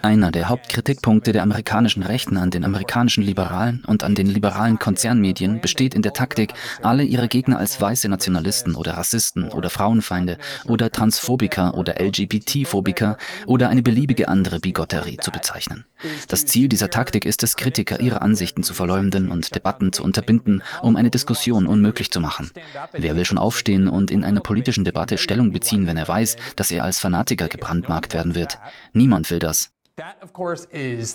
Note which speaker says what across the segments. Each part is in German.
Speaker 1: Einer der Hauptkritikpunkte der amerikanischen Rechten an den amerikanischen Liberalen und an den liberalen Konzernmedien besteht in der Taktik, alle ihre Gegner als weiße Nationalisten oder Rassisten oder Frauenfeinde oder Transphobiker oder LGBT-Phobiker oder eine beliebige andere Bigotterie zu bezeichnen. Das Ziel dieser Taktik ist es, Kritiker ihre Ansichten zu verleumden und Debatten zu unterbinden, um eine Diskussion unmöglich zu machen. Wer will schon aufstehen und in einer politischen Debatte Stellung beziehen, wenn er weiß, dass er als Fanatiker gebrandmarkt werden wird? Niemand will das.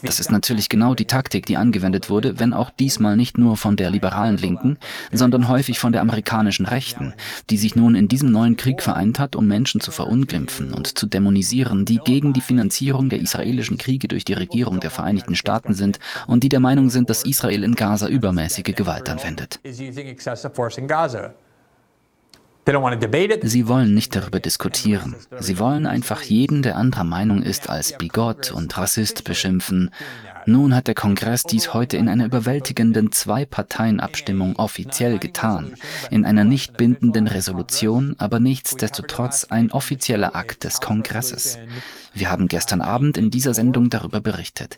Speaker 1: Das ist natürlich genau die Taktik, die angewendet wurde, wenn auch diesmal nicht nur von der liberalen Linken, sondern häufig von der amerikanischen Rechten, die sich nun in diesem neuen Krieg vereint hat, um Menschen zu verunglimpfen und zu dämonisieren, die gegen die Finanzierung der israelischen Kriege durch die Regierung der Vereinigten Staaten sind und die der Meinung sind, dass Israel in Gaza übermäßige Gewalt anwendet. Sie wollen nicht darüber diskutieren. Sie wollen einfach jeden, der anderer Meinung ist, als Bigott und Rassist beschimpfen. Nun hat der Kongress dies heute in einer überwältigenden Zwei-Parteien-Abstimmung offiziell getan. In einer nicht bindenden Resolution, aber nichtsdestotrotz ein offizieller Akt des Kongresses. Wir haben gestern Abend in dieser Sendung darüber berichtet.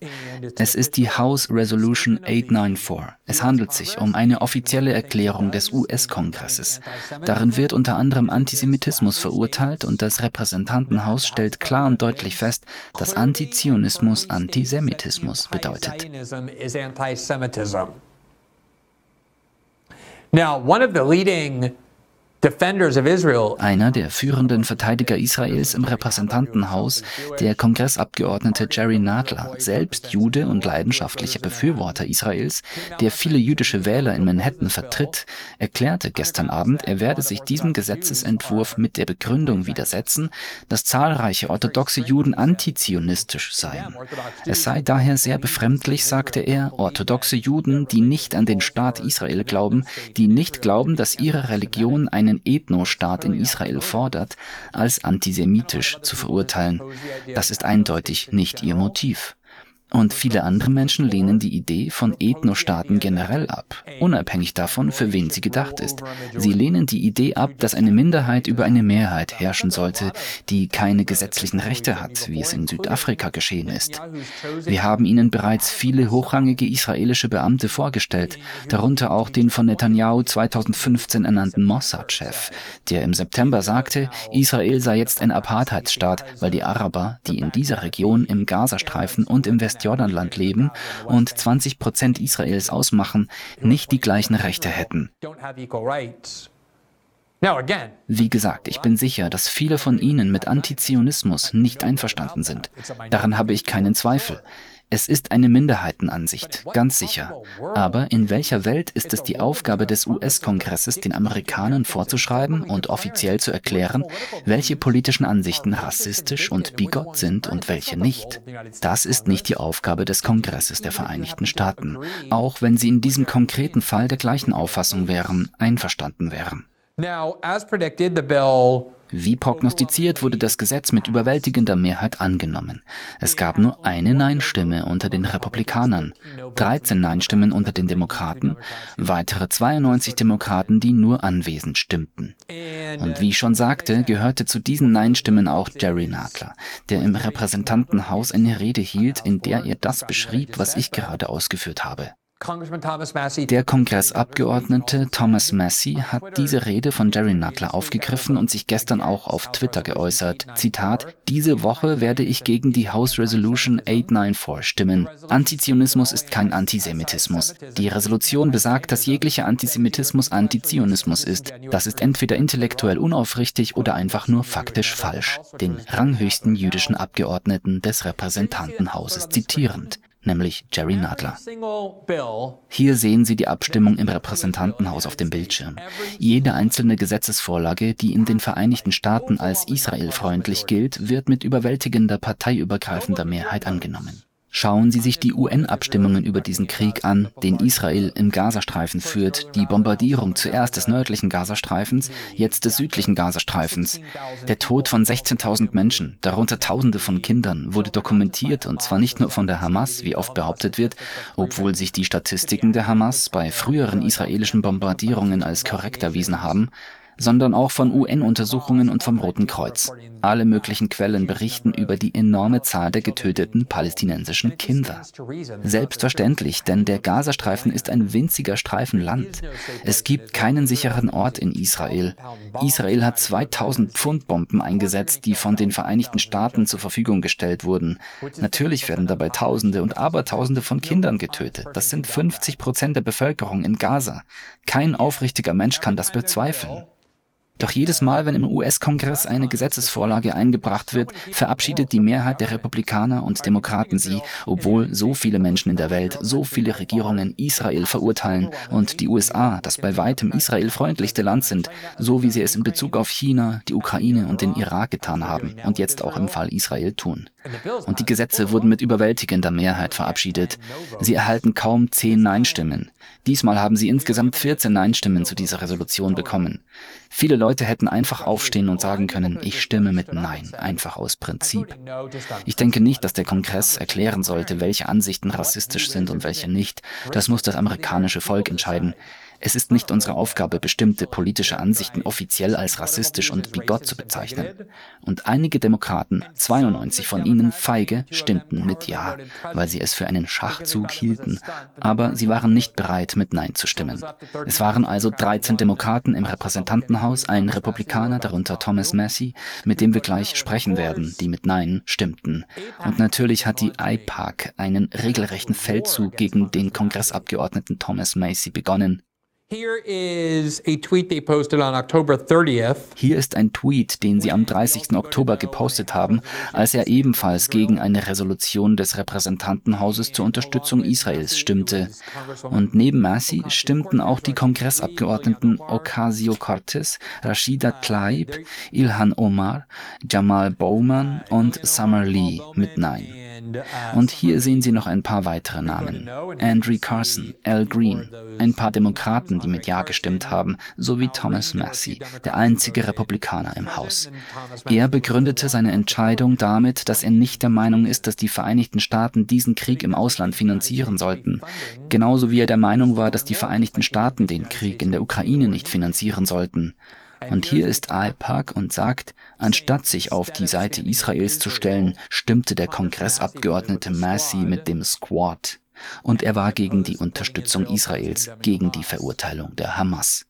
Speaker 1: Es ist die House Resolution 894. Es handelt sich um eine offizielle Erklärung des US-Kongresses. Darin wird unter anderem Antisemitismus verurteilt und das Repräsentantenhaus stellt klar und deutlich fest, dass Antizionismus Antisemitismus bedeutet. Zionism is anti-Semitism. Now, one of the leading einer der führenden Verteidiger Israels im Repräsentantenhaus, der Kongressabgeordnete Jerry Nadler, selbst Jude und leidenschaftlicher Befürworter Israels, der viele jüdische Wähler in Manhattan vertritt, erklärte gestern Abend, er werde sich diesem Gesetzesentwurf mit der Begründung widersetzen, dass zahlreiche orthodoxe Juden antizionistisch seien. Es sei daher sehr befremdlich, sagte er, orthodoxe Juden, die nicht an den Staat Israel glauben, die nicht glauben, dass ihre Religion einen einen Ethnostaat in Israel fordert, als antisemitisch zu verurteilen. Das ist eindeutig nicht ihr Motiv. Und viele andere Menschen lehnen die Idee von Ethnostaaten generell ab, unabhängig davon, für wen sie gedacht ist. Sie lehnen die Idee ab, dass eine Minderheit über eine Mehrheit herrschen sollte, die keine gesetzlichen Rechte hat, wie es in Südafrika geschehen ist. Wir haben ihnen bereits viele hochrangige israelische Beamte vorgestellt, darunter auch den von Netanyahu 2015 ernannten Mossad-Chef, der im September sagte, Israel sei jetzt ein Apartheidsstaat, weil die Araber, die in dieser Region im Gazastreifen und im West Westjordanland leben und 20 Prozent Israels ausmachen, nicht die gleichen Rechte hätten. Wie gesagt, ich bin sicher, dass viele von Ihnen mit Antizionismus nicht einverstanden sind. Daran habe ich keinen Zweifel. Es ist eine Minderheitenansicht, ganz sicher. Aber in welcher Welt ist es die Aufgabe des US-Kongresses, den Amerikanern vorzuschreiben und offiziell zu erklären, welche politischen Ansichten rassistisch und bigott sind und welche nicht? Das ist nicht die Aufgabe des Kongresses der Vereinigten Staaten, auch wenn sie in diesem konkreten Fall der gleichen Auffassung wären, einverstanden wären. Now, as predicted, the bill wie prognostiziert wurde das Gesetz mit überwältigender Mehrheit angenommen. Es gab nur eine Nein-Stimme unter den Republikanern, 13 Nein-Stimmen unter den Demokraten, weitere 92 Demokraten, die nur anwesend stimmten. Und wie ich schon sagte, gehörte zu diesen Nein-Stimmen auch Jerry Nadler, der im Repräsentantenhaus eine Rede hielt, in der er das beschrieb, was ich gerade ausgeführt habe. Der Kongressabgeordnete Thomas Massey hat diese Rede von Jerry Nadler aufgegriffen und sich gestern auch auf Twitter geäußert. Zitat, diese Woche werde ich gegen die House Resolution 894 stimmen. Antizionismus ist kein Antisemitismus. Die Resolution besagt, dass jeglicher Antisemitismus Antizionismus ist. Das ist entweder intellektuell unaufrichtig oder einfach nur faktisch falsch. Den ranghöchsten jüdischen Abgeordneten des Repräsentantenhauses zitierend nämlich Jerry Nadler. Hier sehen Sie die Abstimmung im Repräsentantenhaus auf dem Bildschirm. Jede einzelne Gesetzesvorlage, die in den Vereinigten Staaten als israelfreundlich gilt, wird mit überwältigender parteiübergreifender Mehrheit angenommen. Schauen Sie sich die UN-Abstimmungen über diesen Krieg an, den Israel im Gazastreifen führt, die Bombardierung zuerst des nördlichen Gazastreifens, jetzt des südlichen Gazastreifens. Der Tod von 16.000 Menschen, darunter Tausende von Kindern, wurde dokumentiert und zwar nicht nur von der Hamas, wie oft behauptet wird, obwohl sich die Statistiken der Hamas bei früheren israelischen Bombardierungen als korrekt erwiesen haben, sondern auch von UN-Untersuchungen und vom Roten Kreuz. Alle möglichen Quellen berichten über die enorme Zahl der getöteten palästinensischen Kinder. Selbstverständlich, denn der Gazastreifen ist ein winziger Streifen Land. Es gibt keinen sicheren Ort in Israel. Israel hat 2000 Pfund Bomben eingesetzt, die von den Vereinigten Staaten zur Verfügung gestellt wurden. Natürlich werden dabei Tausende und Abertausende von Kindern getötet. Das sind 50 Prozent der Bevölkerung in Gaza. Kein aufrichtiger Mensch kann das bezweifeln. Doch jedes Mal, wenn im US-Kongress eine Gesetzesvorlage eingebracht wird, verabschiedet die Mehrheit der Republikaner und Demokraten sie, obwohl so viele Menschen in der Welt, so viele Regierungen Israel verurteilen und die USA, das bei weitem israelfreundlichste Land sind, so wie sie es in Bezug auf China, die Ukraine und den Irak getan haben und jetzt auch im Fall Israel tun. Und die Gesetze wurden mit überwältigender Mehrheit verabschiedet. Sie erhalten kaum zehn Nein-Stimmen. Diesmal haben sie insgesamt 14 Nein-Stimmen zu dieser Resolution bekommen. Viele Leute hätten einfach aufstehen und sagen können, ich stimme mit Nein, einfach aus Prinzip. Ich denke nicht, dass der Kongress erklären sollte, welche Ansichten rassistisch sind und welche nicht. Das muss das amerikanische Volk entscheiden. Es ist nicht unsere Aufgabe, bestimmte politische Ansichten offiziell als rassistisch und bigott zu bezeichnen. Und einige Demokraten, 92 von ihnen feige, stimmten mit Ja, weil sie es für einen Schachzug hielten. Aber sie waren nicht bereit, mit Nein zu stimmen. Es waren also 13 Demokraten im Repräsentantenhaus, ein Republikaner, darunter Thomas Massey, mit dem wir gleich sprechen werden, die mit Nein stimmten. Und natürlich hat die IPAC einen regelrechten Feldzug gegen den Kongressabgeordneten Thomas Massey begonnen, hier ist ein Tweet, den sie am 30. Oktober gepostet haben, als er ebenfalls gegen eine Resolution des Repräsentantenhauses zur Unterstützung Israels stimmte. Und neben Massey stimmten auch die Kongressabgeordneten Ocasio-Cortez, Rashida Tlaib, Ilhan Omar, Jamal Bowman und Summer Lee mit Nein. Und hier sehen Sie noch ein paar weitere Namen. Andrew Carson, Al Green, ein paar Demokraten, die mit Ja gestimmt haben, sowie Thomas Massey, der einzige Republikaner im Haus. Er begründete seine Entscheidung damit, dass er nicht der Meinung ist, dass die Vereinigten Staaten diesen Krieg im Ausland finanzieren sollten. Genauso wie er der Meinung war, dass die Vereinigten Staaten den Krieg in der Ukraine nicht finanzieren sollten. Und hier ist AIPAC und sagt, anstatt sich auf die Seite Israels zu stellen, stimmte der Kongressabgeordnete Massey mit dem Squad und er war gegen die Unterstützung Israels, gegen die Verurteilung der Hamas.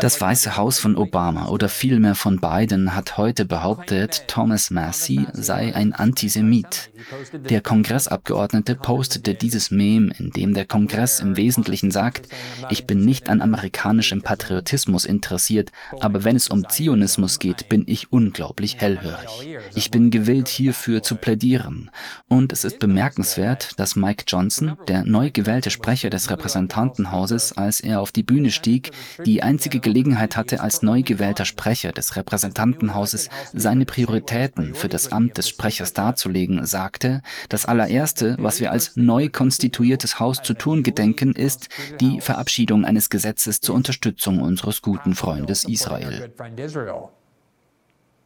Speaker 1: Das Weiße Haus von Obama oder vielmehr von Biden hat heute behauptet, Thomas Massey sei ein Antisemit. Der Kongressabgeordnete postete dieses Meme, in dem der Kongress im Wesentlichen sagt, ich bin nicht an amerikanischem Patriotismus interessiert, aber wenn es um Zionismus geht, bin ich unglaublich hellhörig. Ich bin gewillt hierfür zu plädieren. Und es ist bemerkenswert, dass Mike Johnson, der neu gewählte Sprecher des Repräsentantenhauses, als er auf die Bühne stieg, die einzige Gelegenheit hatte, als neu gewählter Sprecher des Repräsentantenhauses seine Prioritäten für das Amt des Sprechers darzulegen, sagte, das allererste, was wir als neu konstituiertes Haus zu tun gedenken, ist die Verabschiedung eines Gesetzes zur Unterstützung unseres guten Freundes Israel.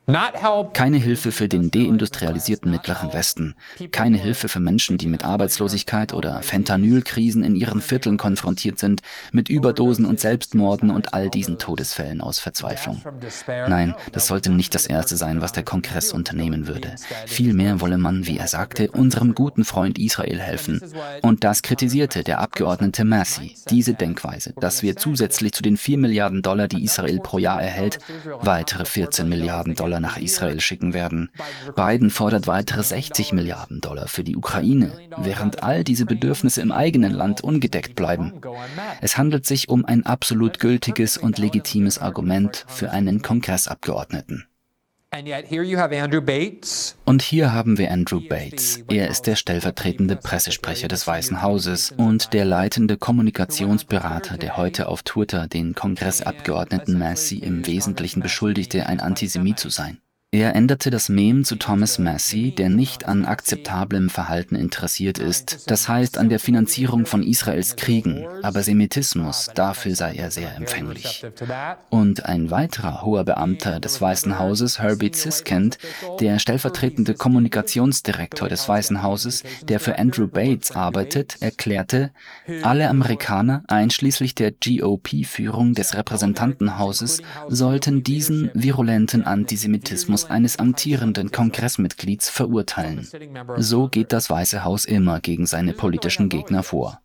Speaker 1: Keine Hilfe für den deindustrialisierten Mittleren Westen. Keine Hilfe für Menschen, die mit Arbeitslosigkeit oder Fentanylkrisen in ihren Vierteln konfrontiert sind, mit Überdosen und Selbstmorden und all diesen Todesfällen aus Verzweiflung. Nein, das sollte nicht das Erste sein, was der Kongress unternehmen würde. Vielmehr wolle man, wie er sagte, unserem guten Freund Israel helfen. Und das kritisierte der Abgeordnete Massey, diese Denkweise, dass wir zusätzlich zu den 4 Milliarden Dollar, die Israel pro Jahr erhält, weitere 14 Milliarden Dollar Dollar nach Israel schicken werden. Biden fordert weitere 60 Milliarden Dollar für die Ukraine, während all diese Bedürfnisse im eigenen Land ungedeckt bleiben. Es handelt sich um ein absolut gültiges und legitimes Argument für einen Kongressabgeordneten. Und hier haben wir Andrew Bates. Er ist der stellvertretende Pressesprecher des Weißen Hauses und der leitende Kommunikationsberater, der heute auf Twitter den Kongressabgeordneten Massey im Wesentlichen beschuldigte, ein Antisemit zu sein. Er änderte das Mem zu Thomas Massey, der nicht an akzeptablem Verhalten interessiert ist, das heißt an der Finanzierung von Israels Kriegen, aber Semitismus, dafür sei er sehr empfänglich. Und ein weiterer hoher Beamter des Weißen Hauses, Herbie Siskent, der stellvertretende Kommunikationsdirektor des Weißen Hauses, der für Andrew Bates arbeitet, erklärte, alle Amerikaner, einschließlich der GOP-Führung des Repräsentantenhauses, sollten diesen virulenten Antisemitismus Verstoß eines amtierenden Kongressmitglieds verurteilen. So geht das Weiße Haus immer gegen seine politischen Gegner vor.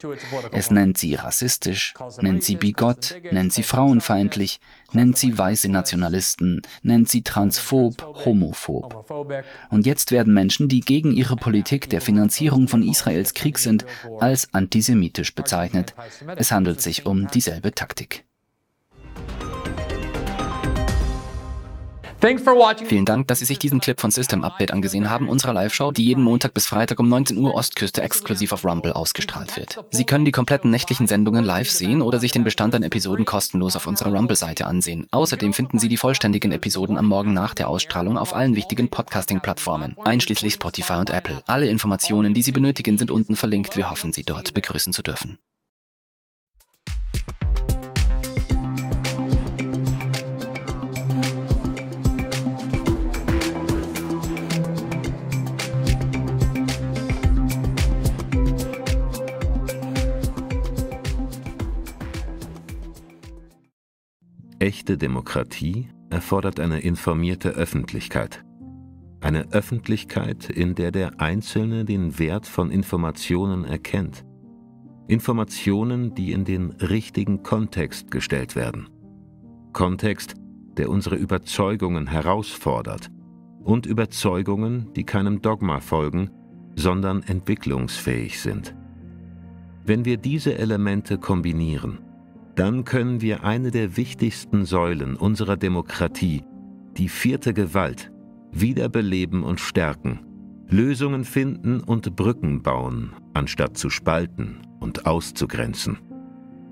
Speaker 1: Es nennt sie rassistisch, nennt sie bigott, nennt sie frauenfeindlich, nennt sie weiße Nationalisten, nennt sie transphob, homophob. Und jetzt werden Menschen, die gegen ihre Politik der Finanzierung von Israels Krieg sind, als antisemitisch bezeichnet. Es handelt sich um dieselbe Taktik.
Speaker 2: Vielen Dank, dass Sie sich diesen Clip von System Update angesehen haben, unserer Live-Show, die jeden Montag bis Freitag um 19 Uhr Ostküste exklusiv auf Rumble ausgestrahlt wird. Sie können die kompletten nächtlichen Sendungen live sehen oder sich den Bestand an Episoden kostenlos auf unserer Rumble-Seite ansehen. Außerdem finden Sie die vollständigen Episoden am Morgen nach der Ausstrahlung auf allen wichtigen Podcasting-Plattformen, einschließlich Spotify und Apple. Alle Informationen, die Sie benötigen, sind unten verlinkt. Wir hoffen, Sie dort begrüßen zu dürfen.
Speaker 3: Echte Demokratie erfordert eine informierte Öffentlichkeit. Eine Öffentlichkeit, in der der Einzelne den Wert von Informationen erkennt. Informationen, die in den richtigen Kontext gestellt werden. Kontext, der unsere Überzeugungen herausfordert und Überzeugungen, die keinem Dogma folgen, sondern entwicklungsfähig sind. Wenn wir diese Elemente kombinieren, dann können wir eine der wichtigsten Säulen unserer Demokratie, die vierte Gewalt, wiederbeleben und stärken, Lösungen finden und Brücken bauen, anstatt zu spalten und auszugrenzen.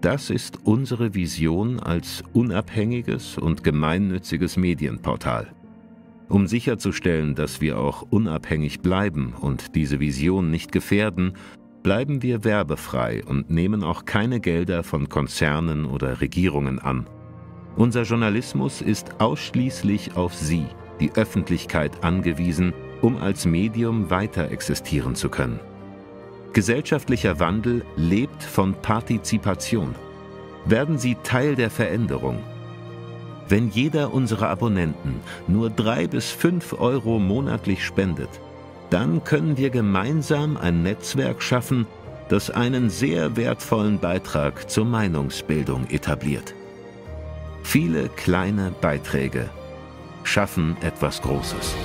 Speaker 3: Das ist unsere Vision als unabhängiges und gemeinnütziges Medienportal. Um sicherzustellen, dass wir auch unabhängig bleiben und diese Vision nicht gefährden, bleiben wir werbefrei und nehmen auch keine Gelder von Konzernen oder Regierungen an. Unser Journalismus ist ausschließlich auf Sie, die Öffentlichkeit, angewiesen, um als Medium weiter existieren zu können. Gesellschaftlicher Wandel lebt von Partizipation. Werden Sie Teil der Veränderung. Wenn jeder unserer Abonnenten nur drei bis fünf Euro monatlich spendet, dann können wir gemeinsam ein Netzwerk schaffen, das einen sehr wertvollen Beitrag zur Meinungsbildung etabliert. Viele kleine Beiträge schaffen etwas Großes.